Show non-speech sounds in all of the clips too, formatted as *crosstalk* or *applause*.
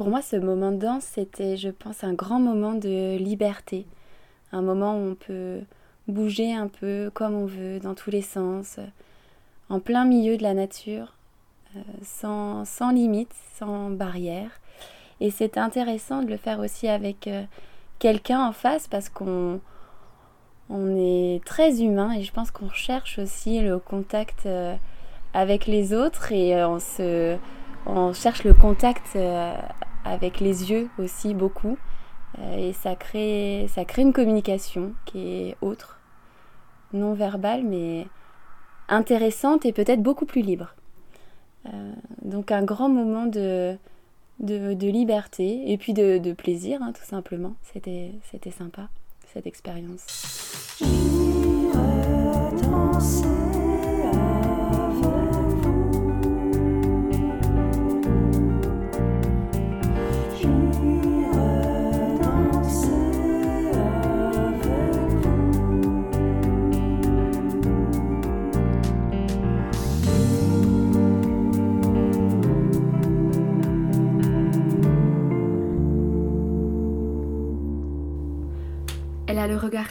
pour moi, ce moment de danse, c'était, je pense, un grand moment de liberté. Un moment où on peut bouger un peu comme on veut, dans tous les sens, en plein milieu de la nature, euh, sans, sans limite, sans barrière. Et c'est intéressant de le faire aussi avec euh, quelqu'un en face parce qu'on on est très humain et je pense qu'on cherche aussi le contact euh, avec les autres et on, se, on cherche le contact avec les yeux aussi beaucoup. et ça crée, ça crée une communication qui est autre non verbale, mais intéressante et peut-être beaucoup plus libre. Euh, donc un grand moment de, de, liberté et puis de, plaisir, hein, tout simplement. C'était sympa, cette expérience.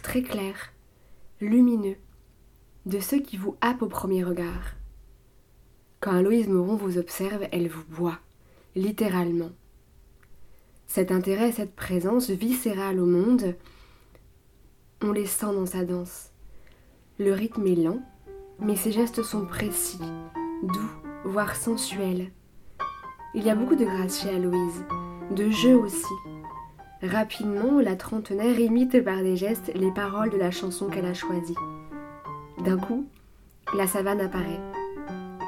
Très clair, lumineux, de ceux qui vous happent au premier regard. Quand Aloïse Moron vous observe, elle vous boit, littéralement. Cet intérêt, cette présence viscérale au monde, on les sent dans sa danse. Le rythme est lent, mais ses gestes sont précis, doux, voire sensuels. Il y a beaucoup de grâce chez Aloïse, de jeu aussi, Rapidement, la trentenaire imite par des gestes les paroles de la chanson qu'elle a choisie. D'un coup, la savane apparaît.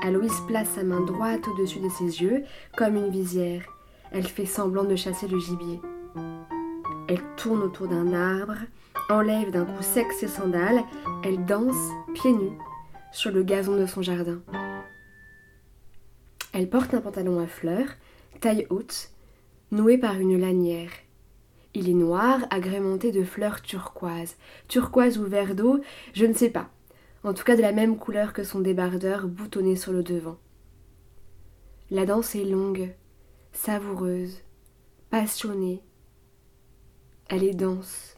Aloïse place sa main droite au-dessus de ses yeux, comme une visière. Elle fait semblant de chasser le gibier. Elle tourne autour d'un arbre, enlève d'un coup sec ses sandales, elle danse, pieds nus, sur le gazon de son jardin. Elle porte un pantalon à fleurs, taille haute, noué par une lanière. Il est noir, agrémenté de fleurs turquoises. Turquoise ou vert d'eau, je ne sais pas. En tout cas de la même couleur que son débardeur boutonné sur le devant. La danse est longue, savoureuse, passionnée. Elle est dense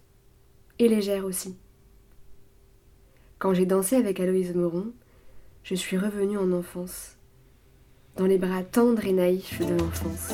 et légère aussi. Quand j'ai dansé avec Aloïse Moron, je suis revenue en enfance, dans les bras tendres et naïfs de l'enfance.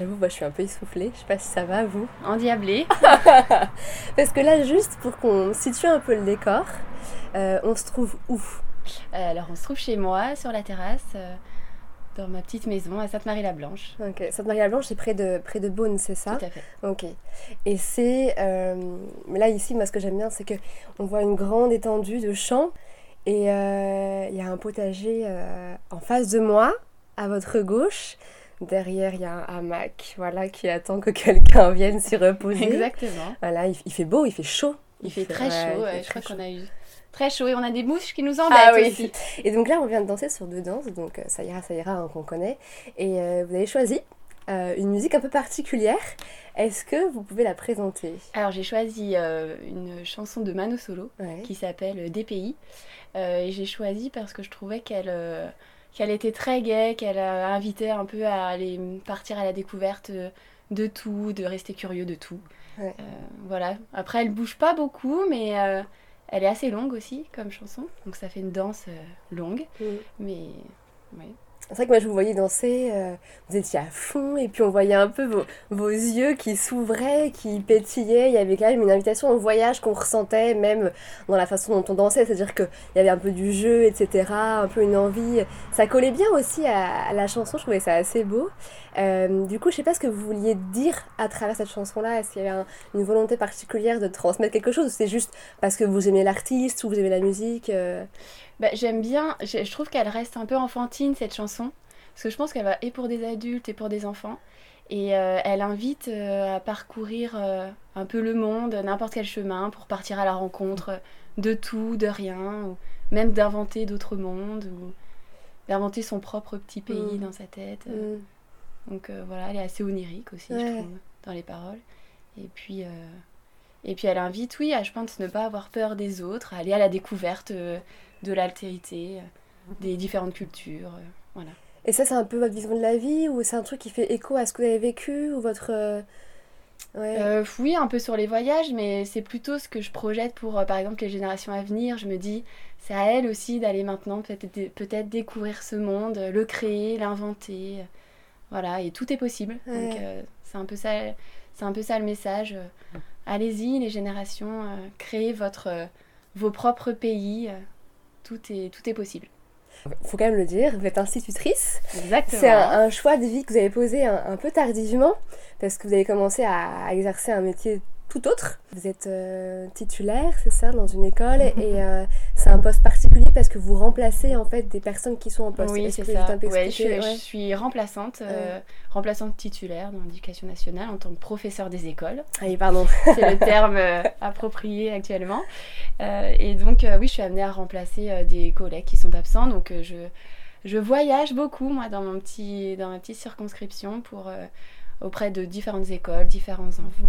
j'avoue, moi, je suis un peu essoufflée. Je sais pas si ça va, vous. Endiablée. *laughs* Parce que là, juste pour qu'on situe un peu le décor, euh, on se trouve où? Euh, Alors, on se trouve chez moi, sur la terrasse, dans ma petite maison à Sainte-Marie-la-Blanche. Ok, Sainte-Marie-la-Blanche, c'est près de, près de Beaune, c'est ça? Tout à fait. Ok. Et c'est. mais là, ici, moi, ce que j'aime bien, c'est qu'on voit une grande étendue de champs. Et euh, il y a un potager euh, en face de moi, à votre gauche. Derrière, il y a un hamac voilà, qui attend que quelqu'un vienne s'y reposer. Exactement. Voilà, il, fait beau, il fait chaud. Il, fait, très chaud, je crois qu'on a eu très chaud et on a des mouches qui nous embêtent ah, oui. aussi. *laughs* Et donc là, on vient de danser sur deux danses, donc euh, ça ira, ça ira, hein, qu'on connaît. Et vous avez choisi une musique un peu particulière. Est-ce que vous pouvez la présenter? Alors j'ai choisi une chanson de Mano Solo qui s'appelle Des pays. Euh, et j'ai choisi parce que je trouvais qu'elle euh, qu'elle était très gaie, qu'elle invitait un peu à aller partir à la découverte de tout, de rester curieux de tout. Euh, voilà. Après, elle bouge pas beaucoup, mais elle est assez longue aussi comme chanson. Donc ça fait une danse longue. Mm. Mais ouais. C'est vrai que moi je vous voyais danser, euh, vous étiez à fond et puis on voyait un peu vos, vos yeux qui s'ouvraient, qui pétillaient. Il y avait quand même une invitation au voyage qu'on ressentait même dans la façon dont on dansait, c'est-à-dire qu'il y avait un peu du jeu, etc., un peu une envie. Ça collait bien aussi à, la chanson, je trouvais ça assez beau. Euh, du coup, je sais pas ce que vous vouliez dire à travers cette chanson-là. Est-ce qu'il y avait une volonté particulière de transmettre quelque chose ou c'est juste parce que vous aimez l'artiste ou vous aimez la musique euh? Bah, J'aime bien, je, je trouve qu'elle reste un peu enfantine cette chanson, parce que je pense qu'elle va et pour des adultes et pour des enfants. Et euh, elle invite euh, à parcourir euh, un peu le monde, n'importe quel chemin, pour partir à la rencontre de tout, de rien, ou même d'inventer d'autres mondes, ou d'inventer son propre petit pays Mm. dans sa tête. Mm. Donc voilà, elle est assez onirique aussi, Ouais. je trouve, dans les paroles. Et puis, et puis elle invite, oui, à je pense ne pas avoir peur des autres, à aller à la découverte de l'altérité, euh, des différentes cultures. euh, voilà. Et ça, c'est un peu votre vision de la vie ou c'est un truc qui fait écho à ce que vous avez vécu ou votre. euh, Ouais. Euh, oui, un peu sur les voyages, mais c'est plutôt ce que je projette pour, euh, par exemple, les générations à venir. Je me dis, c'est à elles aussi d'aller maintenant peut-être dé- peut-être découvrir ce monde, le créer, l'inventer. Voilà, et tout est possible. Ouais. Donc euh, c'est un peu ça, c'est un peu ça le message. Allez-y, les générations, créez votre, vos propres pays. Tout est, tout est possible. Faut quand même le dire, vous êtes institutrice. Exactement. C'est un, un choix de vie que vous avez posé un, un peu tardivement parce que vous avez commencé à exercer un métier tout autre. Vous êtes euh, titulaire, c'est ça, dans une école et euh, c'est un poste particulier parce que vous remplacez en fait des personnes qui sont en poste. Oui, c'est ça. Ouais, je, suis, je suis remplaçante, euh, remplaçante titulaire dans l'éducation nationale en tant que professeur des écoles. Ah oui, pardon. *laughs* C'est le terme approprié actuellement. Et donc, oui, je suis amenée à remplacer des collègues qui sont absents. Donc, je, je voyage beaucoup, moi, dans, mon petit, dans ma petite circonscription pour, euh, auprès de différentes écoles, différents enfants.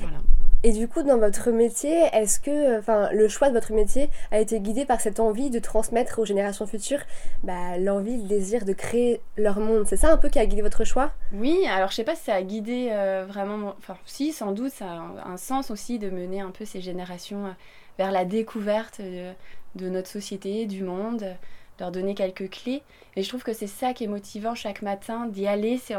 Voilà. Et du coup, dans votre métier, est-ce que enfin, le choix de votre métier a été guidé par cette envie de transmettre aux générations futures bah, l'envie, le désir de créer leur monde? C'est ça un peu qui a guidé votre choix? Oui, alors je sais pas si ça a guidé euh, vraiment. Enfin, si, sans doute, ça a un, sens aussi de mener un peu ces générations euh, vers la découverte de, de notre société, du monde, euh, leur donner quelques clés. Et je trouve que c'est ça qui est motivant chaque matin d'y aller. C'est-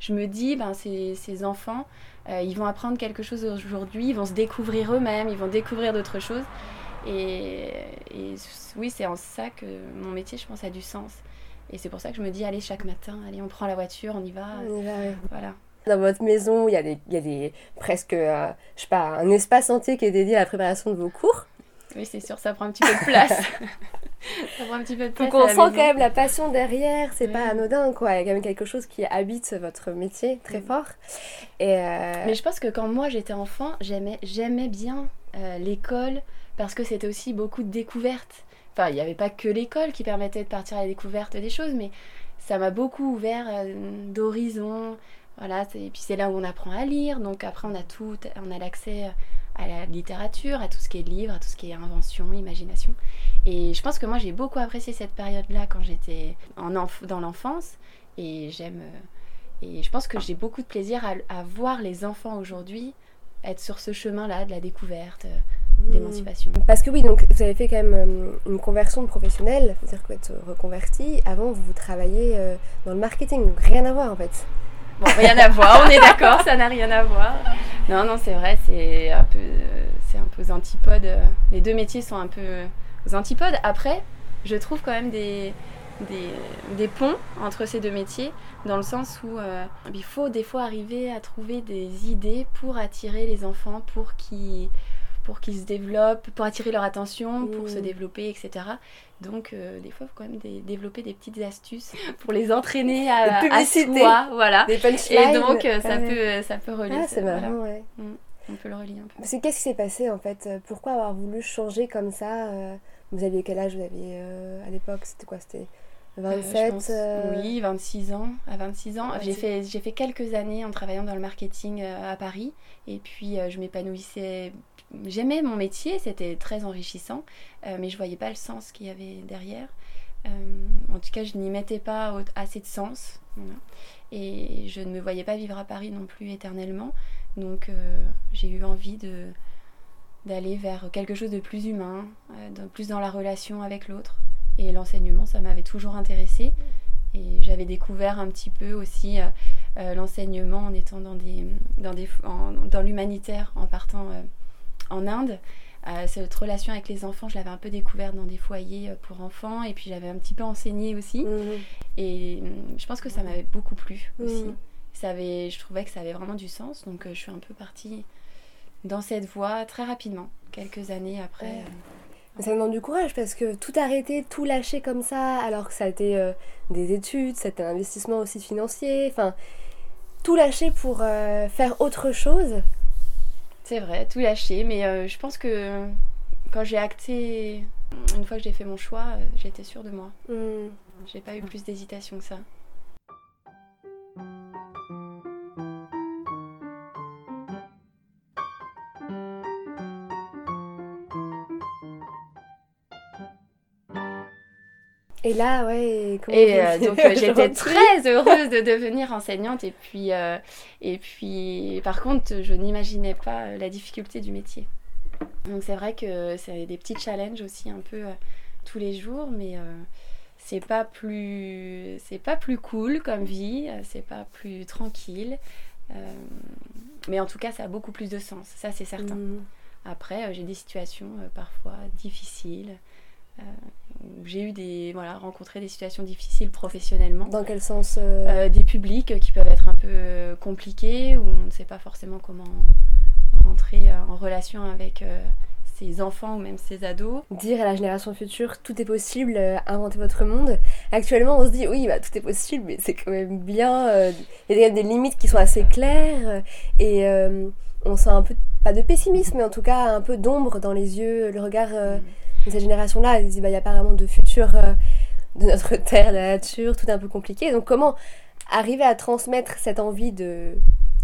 je me dis, ben, ces, ces enfants, euh, ils vont apprendre quelque chose aujourd'hui, ils vont se découvrir eux-mêmes, ils vont découvrir d'autres choses. Et, et oui, c'est en ça que mon métier, je pense, a du sens. Et c'est pour ça que je me dis, allez, chaque matin, allez, on prend la voiture, on y va. On y va. Voilà. Dans votre maison, il y a, des, il y a des, presque, euh, je sais pas, un espace entier qui est dédié à la préparation de vos cours. Oui, c'est sûr, ça prend un petit peu de place. *laughs* ça prend un petit peu de place. Donc on sent quand même la passion derrière, c'est pas anodin quoi, il y a quand même quelque chose qui habite votre métier très Mm. fort. Et euh, Mais je pense que quand moi j'étais enfant, j'aimais, j'aimais bien euh, l'école parce que c'était aussi beaucoup de découvertes. Enfin, il n'y avait pas que l'école qui permettait de partir à la découverte des choses, mais ça m'a beaucoup ouvert euh, d'horizons. Voilà, et puis c'est là où on apprend à lire. Donc après, on a tout, on a l'accès à la littérature, à tout ce qui est livre, à tout ce qui est invention, imagination. Et je pense que moi j'ai beaucoup apprécié cette période-là quand j'étais en enf- dans l'enfance. Et j'aime. euh, et je pense que j'ai beaucoup de plaisir à, à voir les enfants aujourd'hui être sur ce chemin-là de la découverte, euh, mm. d'émancipation. Parce que oui, donc vous avez fait quand même euh, une conversion de professionnel, c'est-à-dire que vous êtes reconverti. Avant, vous travailliez dans le marketing, donc rien à voir en fait. Bon, rien à voir, on est d'accord, ça n'a rien à voir. Non, non, c'est vrai, c'est un peu, c'est aux antipodes. Les deux métiers sont un peu aux antipodes. Après, je trouve quand même des ponts entre ces deux métiers, dans le sens où euh, il faut des fois arriver à trouver des idées pour attirer les enfants, pour qu'ils pour qu'ils se développent, pour attirer leur attention, pour se développer, etc. Donc, euh, des fois, il faut quand même des- développer des petites astuces *laughs* pour les entraîner à, *laughs* à soi. Voilà. Des punchlines. Et donc, euh, ça, Ouais. peut, ça peut relier. Ah, c'est voilà. marrant, ouais. On peut le relier un peu. Parce que qu'est-ce qui s'est passé en fait Pourquoi avoir voulu changer comme ça euh, Vous aviez quel âge vous aviez euh, à l'époque C'était quoi C'était Euh, 27 je pense, euh, Oui, 26 ans. À 26 ans, j'ai 26. fait, j'ai fait quelques années en travaillant dans le marketing euh, à Paris. Et puis, euh, je m'épanouissais. J'aimais mon métier, c'était très enrichissant, euh, mais je voyais pas le sens qu'il y avait derrière. Euh, en tout cas, je n'y mettais pas assez de sens. Et je ne me voyais pas vivre à Paris non plus éternellement. Donc, euh, j'ai eu envie d'aller vers quelque chose de plus humain, plus dans la relation avec l'autre. Et l'enseignement, ça m'avait toujours intéressé. Et j'avais découvert un petit peu aussi l'enseignement en étant dans, des, dans, des, dans l'humanitaire, en partant en Inde. Euh, cette relation avec les enfants, je l'avais un peu découverte dans des foyers euh, pour enfants. Et puis j'avais un petit peu enseigné aussi. mhm. Et hum, je pense que ça m'avait beaucoup plu aussi. Mhm. Ça avait, je trouvais que ça avait vraiment du sens. Donc euh, je suis un peu partie dans cette voie très rapidement, quelques années après. Ouais. euh, ça demande du courage parce que tout arrêter, tout lâcher comme ça, alors que ça a été euh, des études, c'était un investissement aussi financier, enfin, tout lâcher pour faire autre chose. C'est vrai, tout lâcher, mais je pense que quand j'ai acté, une fois que j'ai fait mon choix, j'étais sûre de moi. Hmm. J'ai pas eu plus d'hésitation que ça. Et là, ouais. et euh, donc euh, *laughs* j'étais très heureuse de devenir enseignante. Et puis, euh, et puis, par contre, je n'imaginais pas la difficulté du métier. Donc c'est vrai que c'est des petits challenges aussi un peu tous les jours, mais c'est pas plus, c'est pas plus cool comme vie, c'est pas plus tranquille. mais en tout cas, ça a beaucoup plus de sens. Ça, c'est certain. Mmh. Après, j'ai des situations parfois difficiles. Euh, j'ai eu des voilà rencontré des situations difficiles professionnellement. Dans quel sens euh euh, Des publics qui peuvent être un peu compliqués où on ne sait pas forcément comment rentrer en relation avec ses enfants ou même ses ados. Dire à la génération future tout est possible, inventez votre monde. Actuellement on se dit oui bah tout est possible mais c'est quand même bien. Il y a des limites qui sont assez claires et on sent un peu pas de pessimisme mais en tout cas un peu d'ombre dans les yeux, le regard. Cette génération-là, elle dit, bah, il n'y a pas vraiment de futur euh, de notre *laughs* terre, la nature, tout est un peu compliqué. Donc comment arriver à transmettre cette envie de,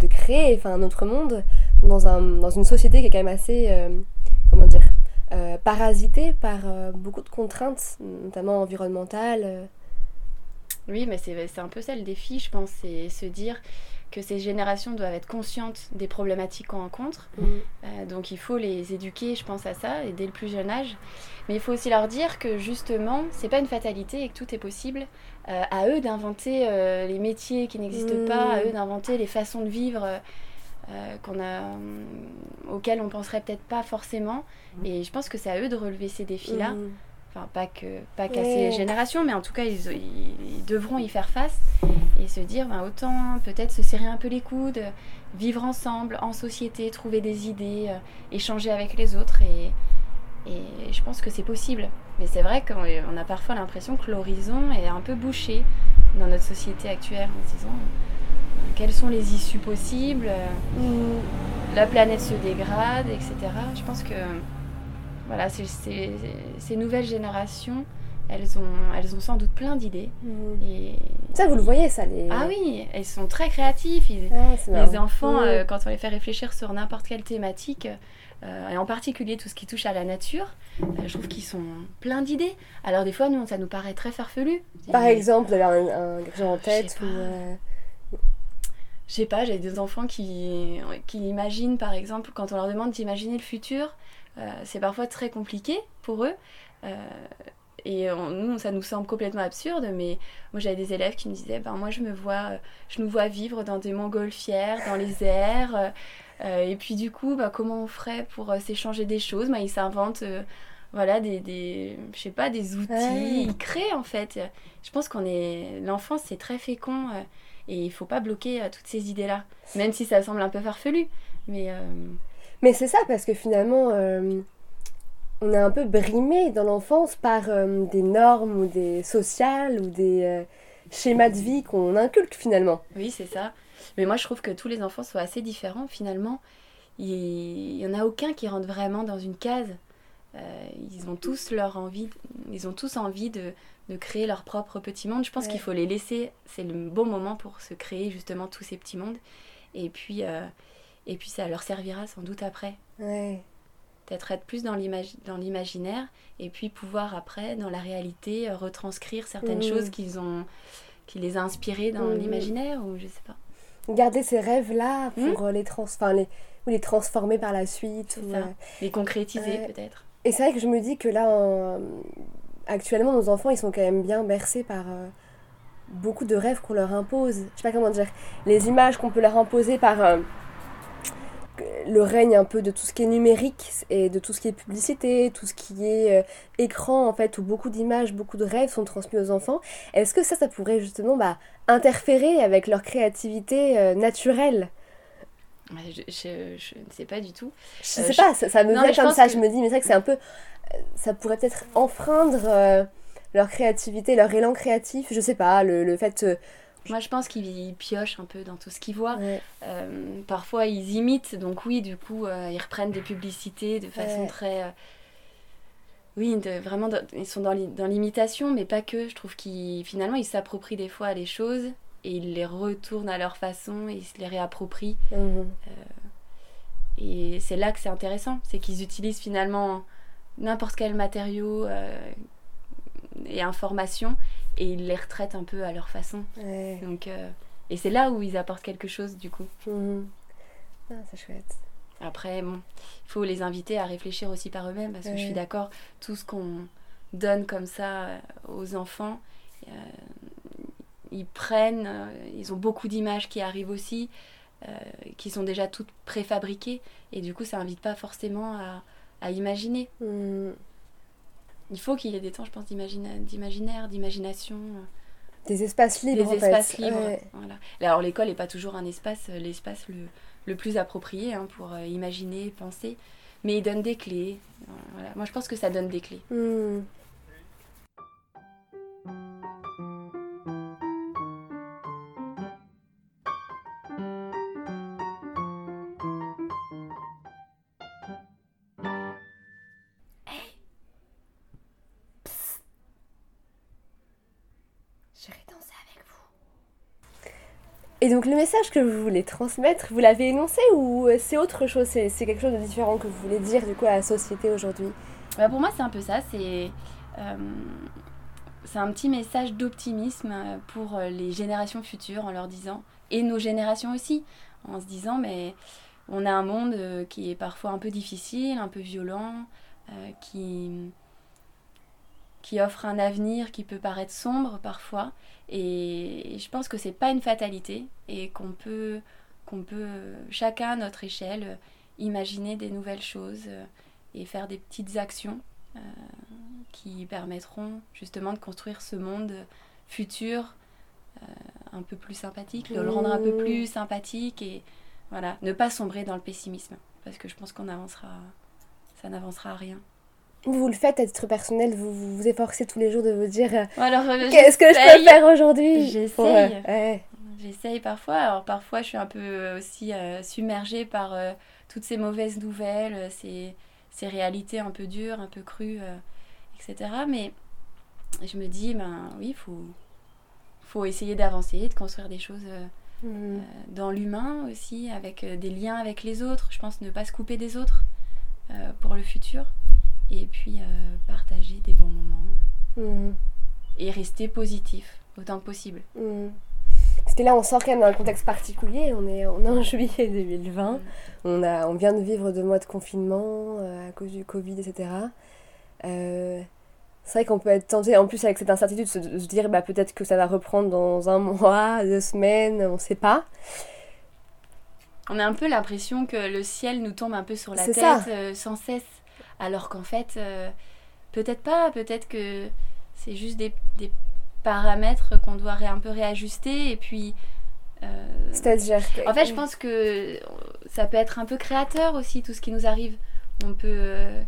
de créer enfin, un autre monde dans, un, dans une société qui est quand même assez, euh, comment dire, euh, parasitée par beaucoup de contraintes, notamment environnementales. Oui, mais c'est un peu ça le défi, je pense, c'est se dire que ces générations doivent être conscientes des problématiques qu'on rencontre. Mm. Euh, donc il faut les éduquer, je pense à ça, et dès le plus jeune âge. Mais il faut aussi leur dire que justement, c'est pas une fatalité et que tout est possible. Euh, à eux d'inventer euh, les métiers qui n'existent mm. pas, à eux d'inventer les façons de vivre qu'on a, auxquelles on penserait peut-être pas forcément. Mm. Et je pense que c'est à eux de relever ces défis-là. Enfin, pas que pas qu'à ces générations, mais en tout cas, ils, ils, devront y faire face et se dire, ben, autant peut-être se serrer un peu les coudes, vivre ensemble, en société, trouver des idées, euh, échanger avec les autres. Et, et je pense que c'est possible. Mais c'est vrai qu'on a parfois l'impression que l'horizon est un peu bouché dans notre société actuelle en se disant ben, quelles sont les issues possibles, la planète se dégrade, etc. Je pense que voilà, ces nouvelles générations, elles ont, elles ont sans doute plein d'idées. Mmh. Et... Ça, vous le voyez, ça les... Ah oui, elles sont très créatifs. les enfants, mmh. euh, quand on les fait réfléchir sur n'importe quelle thématique, euh, et en particulier tout ce qui touche à la nature, euh, je trouve qu'ils sont pleins d'idées. Alors des fois, nous, ça nous paraît très farfelu. Par exemple, vous avez un, un en tête Je sais pas, j'ai des enfants qui, qui imaginent, par exemple, quand on leur demande d'imaginer le futur, c'est parfois très compliqué pour eux. Euh, et nous, ça nous semble complètement absurde, mais moi j'avais des élèves qui me disaient, ben moi je me vois, je nous vois vivre dans des montgolfières, dans les airs, euh, et puis du coup, bah, comment on ferait pour s'échanger des choses? Bah, Ils s'inventent, voilà, des, des, je sais pas, des outils, ils créent en fait. Je pense qu'on est, l'enfance c'est très fécond, et il faut pas bloquer toutes ces idées-là, même si ça semble un peu farfelu, mais mais c'est ça, parce que finalement, euh, on est un peu brimé dans l'enfance par euh, des normes ou des sociales ou des euh, schémas de vie qu'on inculque finalement. Oui, c'est ça. Mais moi, je trouve que tous les enfants sont assez différents finalement. Il n'y en a aucun qui rentre vraiment dans une case. ils ont tous leur envie, ils ont tous envie de, de créer leur propre petit monde. Je pense qu'il faut les laisser. C'est le bon moment pour se créer justement tous ces petits mondes. Et puis, et puis ça leur servira sans doute après. Ouais. Peut-être être plus dans l'imaginaire et puis pouvoir après, dans la réalité, euh, retranscrire certaines mmh. choses qu'ils ont, qui les a inspirés dans mmh. l'imaginaire ou je sais pas. Garder ces rêves-là pour mmh. les, trans les, ou les transformer par la suite. Ou, euh, Les concrétiser peut-être. Et c'est vrai que je me dis que là, actuellement, nos enfants, ils sont quand même bien bercés par... Euh, beaucoup de rêves qu'on leur impose. Je sais pas comment dire. Les images qu'on peut leur imposer par le règne un peu de tout ce qui est numérique et de tout ce qui est publicité, tout ce qui est euh, écran en fait, où beaucoup d'images, beaucoup de rêves sont transmis aux enfants. Est-ce que ça, ça pourrait justement bah, interférer avec leur créativité euh, naturelle? Je, je, ne sais pas du tout. Je sais euh, pas, ça, me vient comme ça, je me dis, mais c'est vrai que c'est un peu ça pourrait peut-être enfreindre leur créativité, leur élan créatif, je sais pas, le, le fait... Moi, je pense qu'ils piochent un peu dans tout ce qu'ils voient. parfois, ils imitent, donc oui, du coup, ils reprennent des publicités de façon très oui, vraiment, ils sont dans l'imitation, mais pas que. Je trouve qu'ils finalement ils s'approprient des fois les choses et ils les retournent à leur façon et ils se les réapproprient. Mhm. Euh, et c'est là que c'est intéressant, c'est qu'ils utilisent finalement n'importe quel matériau euh, et information et ils les retraitent un peu à leur façon. Donc, euh, et c'est là où ils apportent quelque chose du coup. Mhm. Ah, c'est chouette. Après, bon, il faut les inviter à réfléchir aussi par eux-mêmes, parce que je suis d'accord, tout ce qu'on donne comme ça euh, aux enfants, euh, ils prennent, euh, ils ont beaucoup d'images qui arrivent aussi, qui sont déjà toutes préfabriquées, et du coup, ça n'invite pas forcément à, imaginer. Mm. Il faut qu'il y ait des temps, je pense, d'imaginaire, d'imagination. Des espaces libres. Des espaces libres. Voilà. Alors l'école n'est pas toujours un espace, l'espace le, le plus approprié hein, pour euh, imaginer, penser. Mais il donne des clés. Voilà. Moi, je pense que ça donne des clés. Hmm. Et donc le message que vous voulez transmettre, vous l'avez énoncé ou c'est autre chose? C'est quelque chose de différent que vous voulez dire du coup à la société aujourd'hui? Bah Pour moi c'est un peu ça, c'est euh, c'est un petit message d'optimisme pour les générations futures en leur disant, et nos générations aussi, en se disant mais on a un monde qui est parfois un peu difficile, un peu violent, euh, qui qui offre un avenir qui peut paraître sombre parfois. Et je pense que c'est pas une fatalité et qu'on peut, qu'on peut chacun à notre échelle imaginer des nouvelles choses et faire des petites actions euh, qui permettront justement de construire ce monde futur euh, un peu plus sympathique, de le rendre un peu mmh. plus sympathique et voilà, ne pas sombrer dans le pessimisme parce que je pense qu'on avancera, ça n'avancera à rien vous le faites à titre personnel, vous vous, efforcez tous les jours de vous dire euh, euh, qu'est-ce que je peux faire aujourd'hui? J'essaye. J'essaye parfois. Alors parfois je suis un peu aussi euh, submergée par toutes ces mauvaises nouvelles, ces, ces, réalités un peu dures, un peu crues, etc. Mais je me dis, ben oui, il faut, faut essayer d'avancer, de construire des choses mmh. dans l'humain aussi, avec des liens avec les autres. Je pense ne pas se couper des autres pour le futur et puis euh, partager des bons moments mhm. et rester positif autant que possible. Mhm. Parce que là, on sort quand même dans un contexte particulier. On est, on est en *laughs* juillet 2020. Mhm. On, a, on vient de vivre deux mois de confinement euh, à cause du Covid, etc. Euh, c'est vrai qu'on peut être tenté, en plus avec cette incertitude, de se, dire bah, peut-être que ça va reprendre dans un *laughs* mois, deux semaines, on ne sait pas. On a un peu l'impression que le ciel nous tombe un peu sur la tête sans cesse. Alors qu'en fait, euh, peut-être pas, peut-être que c'est juste des, paramètres qu'on doit un peu réajuster et puis. Euh, C'est-à-dire En fait, je pense que ça peut être un peu créateur aussi, tout ce qui nous arrive. On peut, euh,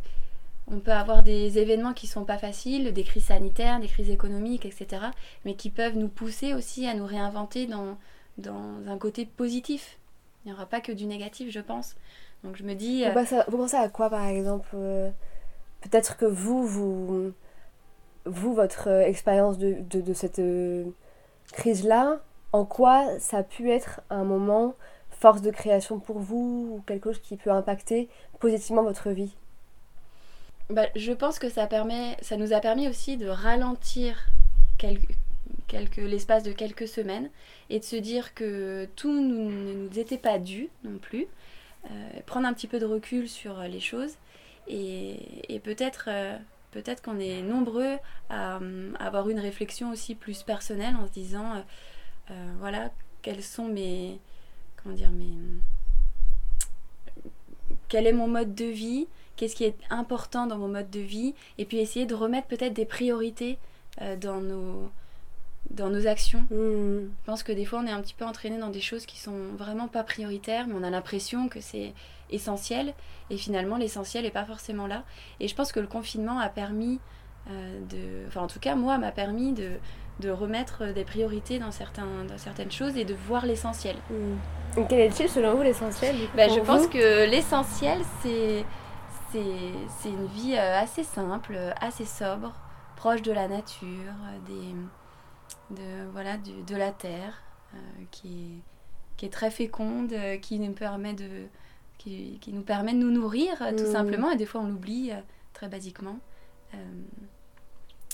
on peut avoir des événements qui sont pas faciles, des crises sanitaires, des crises économiques, etc. Mais qui peuvent nous pousser aussi à nous réinventer dans, dans un côté positif. Il n'y aura pas que du négatif, je pense. Donc je me dis. Vous, pensez, vous pensez à quoi par exemple euh, Peut-être que vous, vous, vous votre euh, expérience de, de, cette euh, crise-là, en quoi ça a pu être un moment force de création pour vous ou quelque chose qui peut impacter positivement votre vie? Bah, Je pense que ça, permet, ça nous a permis aussi de ralentir quelques, quelques, l'espace de quelques semaines et de se dire que tout ne nous était pas dû non plus euh, prendre un petit peu de recul sur euh, les choses. Et, peut-être euh, peut-être qu'on est nombreux à, avoir une réflexion aussi plus personnelle en se disant voilà quels sont mes comment dire mes quel est mon mode de vie qu'est-ce qui est important dans mon mode de vie et puis essayer de remettre peut-être des priorités dans nos dans nos actions. Hmm. Je pense que des fois, on est un petit peu entraîné dans des choses qui sont vraiment pas prioritaires, mais on a l'impression que c'est essentiel. Et finalement, l'essentiel n'est pas forcément là. Et je pense que le confinement a permis euh, de. Enfin, en tout cas, moi, m'a permis de, de remettre des priorités dans, certains, dans certaines choses et de voir l'essentiel. Et quel est-il selon vous l'essentiel pour je pense que l'essentiel, c'est c'est une vie euh, assez simple, assez sobre, proche de la nature, des, de, voilà, du- de la terre, euh, qui, est, qui est très féconde, euh, qui nous permet de, qui, qui nous permet de nous nourrir, euh, tout Mhm. simplement, et des fois on l'oublie très basiquement.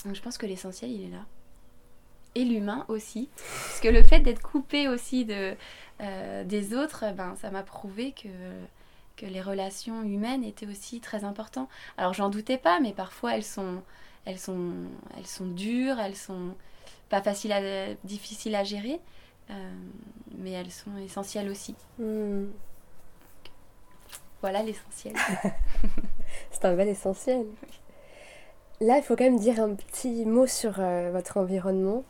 Donc je pense que l'essentiel, il est là. Et l'humain aussi. Parce que le fait d'être coupé aussi de, euh, des autres, ben, ça m'a prouvé que, que les relations humaines étaient aussi très importantes. Alors j'en doutais pas, mais parfois elles sont, elles sont, elles sont dures, elles sont pas faciles à, difficiles à gérer, euh, mais elles sont essentielles aussi. Hmm. Voilà l'essentiel. *laughs* C'est un bel essentiel. Là, il faut quand même dire un petit mot sur euh, votre environnement,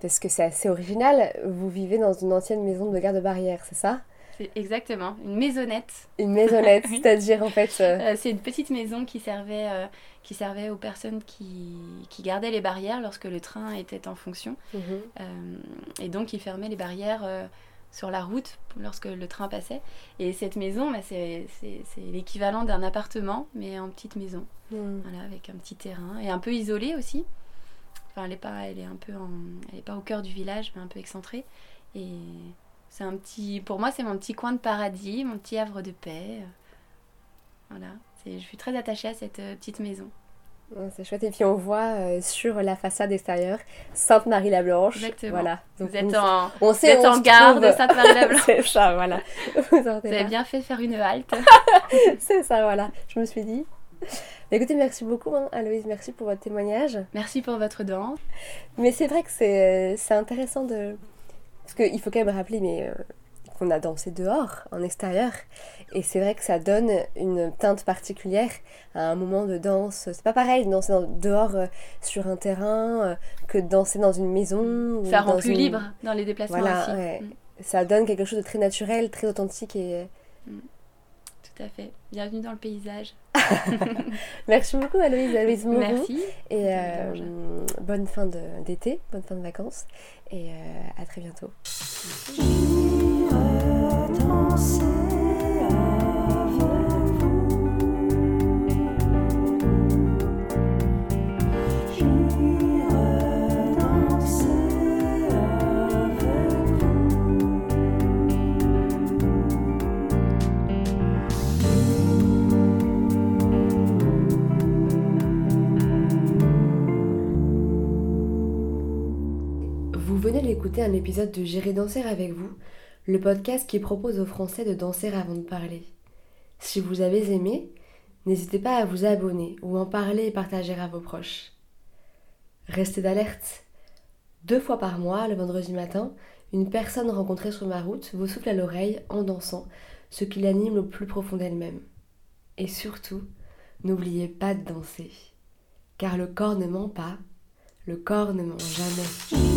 parce que c'est assez original. Vous vivez dans une ancienne maison de garde-barrière, c'est ça? C'est exactement une maisonnette. Une maisonnette, *laughs* Oui. c'est-à-dire en fait... euh, Euh, c'est une petite maison qui servait, euh, qui servait aux personnes qui, qui gardaient les barrières lorsque le train était en fonction. mhm. Et donc, il fermait les barrières sur la route lorsque le train passait. Et cette maison, bah, c'est l'équivalent d'un appartement, mais en petite maison. Hmm. Voilà, avec un petit terrain. Et un peu isolée aussi. Enfin, elle est pas, elle est un peu en- elle est pas au cœur du village, mais un peu excentrée. Et c'est un petit, pour moi, c'est mon petit coin de paradis, mon petit havre de paix. Voilà. Je suis très attachée à cette euh, petite maison. C'est chouette. Et puis on voit euh, sur la façade extérieure Sainte-Marie-la-Blanche. Exactement. Voilà. Donc, Vous êtes on- en, on vous sait êtes où on en gare trouve. de Sainte-Marie-la-Blanche. *laughs* c'est ça, voilà. *laughs* Vous avez bien fait de faire une halte. *laughs* C'est ça, voilà. Je me suis dit. Écoutez, merci beaucoup, hein, Aloïse. Merci pour votre témoignage. Merci pour votre danse. Mais c'est vrai que c'est euh, c'est intéressant de. Parce qu'il faut quand même rappeler mais, euh, qu'on a dansé dehors, en extérieur. Et c'est vrai que ça donne une teinte particulière à un moment de danse. C'est pas pareil de danser dans- dehors euh, sur un terrain euh, que de danser dans une maison. Ça rend plus une- libre dans les déplacements Voilà, aussi. ouais. Mm, Ça donne quelque chose de très naturel, très authentique. Et... tout à fait. Bienvenue dans le paysage. *laughs* Merci beaucoup, Aloïse. Aloïse. Merci. Et euh, bonne fin d'été, bonne fin de vacances. Et euh, à très bientôt. Épisode de J'irai danser avec vous, le podcast qui propose aux Français de danser avant de parler. Si vous avez aimé, n'hésitez pas à vous abonner ou en parler et partager à vos proches. Restez d'alerte. Deux fois par mois, le vendredi matin, une personne rencontrée sur ma route vous souffle à l'oreille en dansant, ce qui l'anime au plus profond d'elle-même. Et surtout, n'oubliez pas de danser. Car le corps ne ment pas, le corps ne ment jamais.